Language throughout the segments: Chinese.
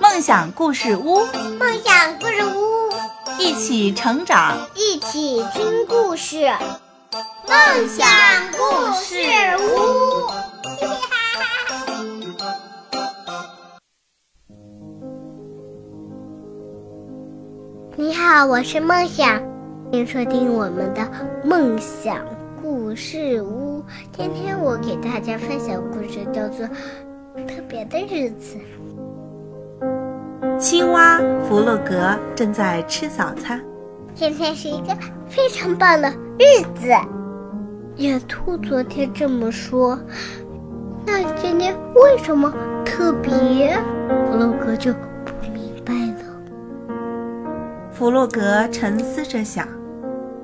梦想故事屋，梦想故事屋，一起成长，一起听故事。梦想故事屋，你好，我是梦想，欢迎收听我们的梦想故事屋。今天我给大家分享故事，叫做《特别的日子》。青蛙弗洛格正在吃早餐。今天是一个非常棒的日子。野兔昨天这么说，那今天为什么特别？弗洛格就不明白了。弗洛格沉思着想：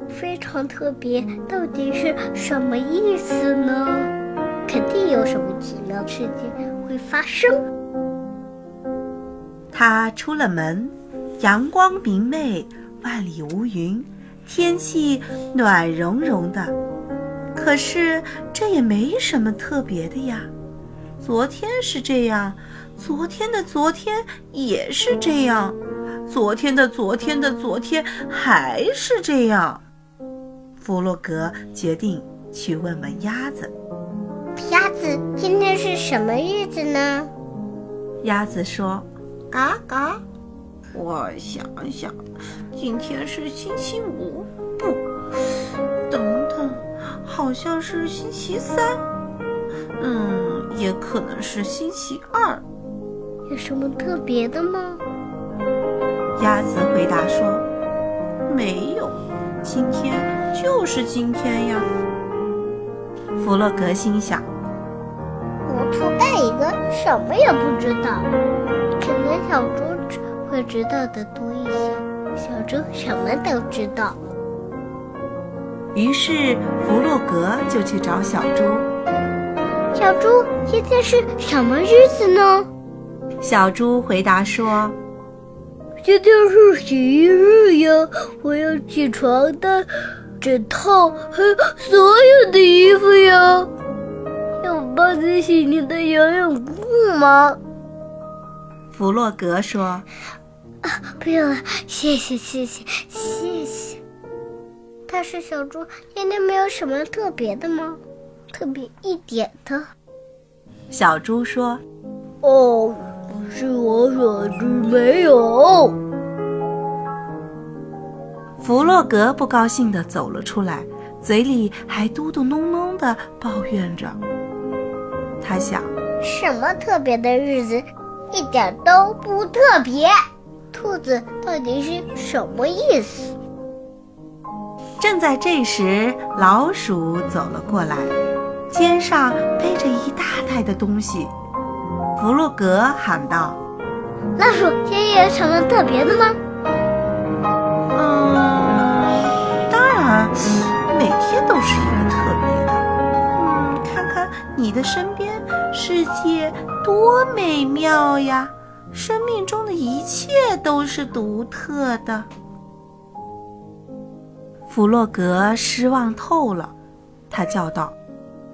非常特别到底是什么意思呢？肯定有什么奇妙的事情会发生。他出了门，阳光明媚，万里无云，天气暖融融的。可是这也没什么特别的呀。昨天是这样，昨天的昨天也是这样，昨天的昨天的昨天还是这样。弗洛格决定去问问鸭子：“鸭子，今天是什么日子呢？”鸭子说。嘎嘎，我想想，今天是星期五，不，等等，好像是星期三，嗯，也可能是星期二。有什么特别的吗？鸭子回答说：“没有，今天就是今天呀。”弗洛格心想：“糊涂蛋一个，什么也不知道。”小猪会知道的多一些。小猪什么都知道。于是弗洛格就去找小猪。小猪，今天是什么日子呢？小猪回答说：“今天是洗衣日呀，我要起床单、枕套，还有所有的衣服呀。要我帮你洗你的游泳裤吗？”弗洛格说：“啊，不用了，谢谢，谢谢，谢谢。但是小猪今天没有什么特别的吗？特别一点的？”小猪说：“哦，是我所知没有。”弗洛格不高兴地走了出来，嘴里还嘟嘟哝哝地抱怨着。他想：什么特别的日子？一点都不特别，兔子到底是什么意思？正在这时，老鼠走了过来，肩上背着一大袋的东西。弗洛格喊道：“老鼠，今天有什么特别的吗？”“嗯，当然，每天都是一个特别的。嗯，看看你的身边。”世界多美妙呀！生命中的一切都是独特的。弗洛格失望透了，他叫道：“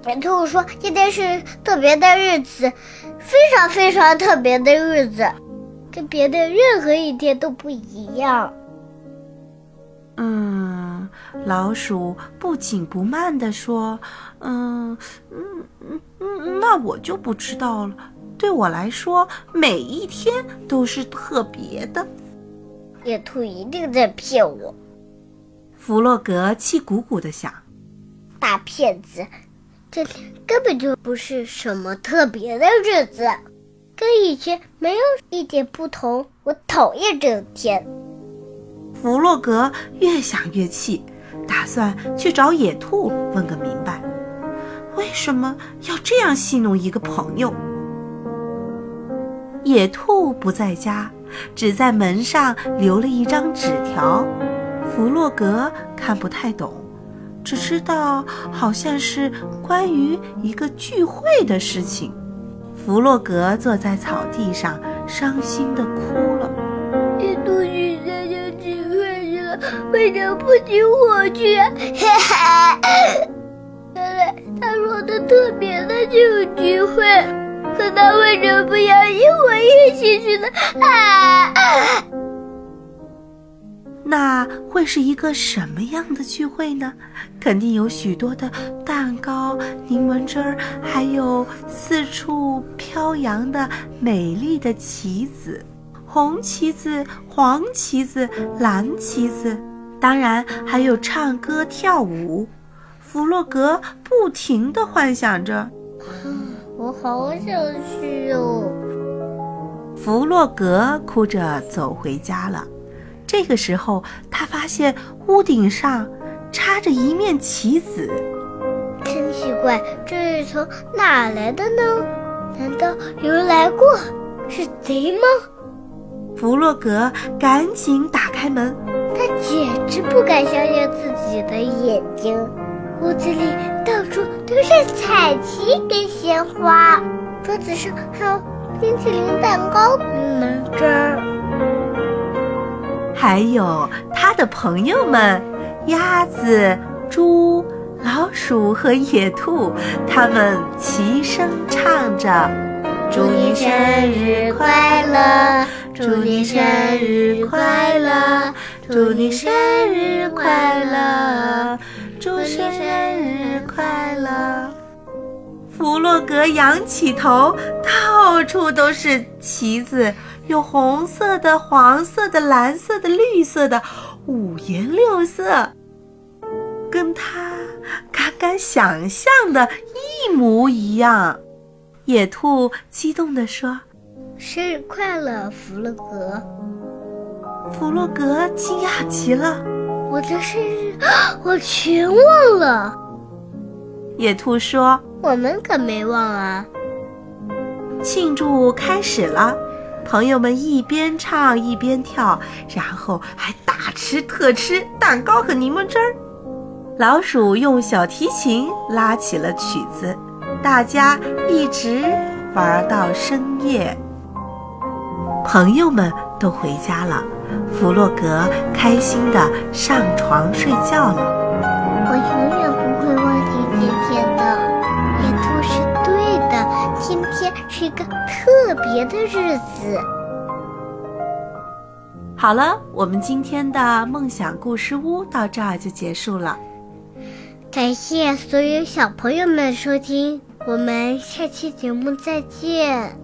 野兔说，今天是特别的日子，非常非常特别的日子，跟别的任何一天都不一样。”嗯，老鼠不紧不慢地说：“嗯嗯嗯嗯，那我就不知道了。对我来说，每一天都是特别的。”野兔一定在骗我。弗洛格气鼓鼓地想：“大骗子，这天根本就不是什么特别的日子，跟以前没有一点不同。我讨厌这天。”弗洛格越想越气，打算去找野兔问个明白，为什么要这样戏弄一个朋友？野兔不在家，只在门上留了一张纸条。弗洛格看不太懂，只知道好像是关于一个聚会的事情。弗洛格坐在草地上，伤心地哭了。野兔去参加聚会去了为什么不请我去？原来他说的特别的就有聚会，那他为什么不愿意我一起去呢？啊啊！那会是一个什么样的聚会呢？肯定有许多的蛋糕、柠檬汁儿，还有四处飘扬的美丽的旗子，红旗子、黄旗子、蓝旗子，当然还有唱歌跳舞。弗洛格不停地幻想着。我好想去哦。”弗洛格哭着走回家了。这个时候，他发现屋顶上插着一面旗子。真奇怪，这是从哪来的呢？难道有人来过？是贼吗？弗洛格赶紧打开门，他简直不敢相信自己的眼睛。屋子里到处都是彩旗跟鲜花，桌子上还有冰淇淋、蛋糕、柠檬汁儿。还有他的朋友们，鸭子、猪、老鼠和野兔，他们齐声唱着：“祝你生日快乐，祝你生日快乐，祝你生日快乐，祝生日快乐。”弗洛格仰起头，到处都是旗子。有红色的、黄色的、蓝色的、绿色的，五颜六色，跟他刚刚想象的一模一样。野兔激动地说：“生日快乐，弗洛格！”弗洛格惊讶极了：“我的生日，我全忘了。”野兔说：“我们可没忘啊！”庆祝开始了。朋友们一边唱一边跳，然后还大吃特吃蛋糕和柠檬汁儿。老鼠用小提琴拉起了曲子，大家一直玩到深夜。朋友们都回家了，弗洛格开心的上床睡觉了。我永远不会忘记今天的，野兔是对的，今天是一个。特别的日子。好了，我们今天的梦想故事屋到这儿就结束了。感谢所有小朋友们收听，我们下期节目再见。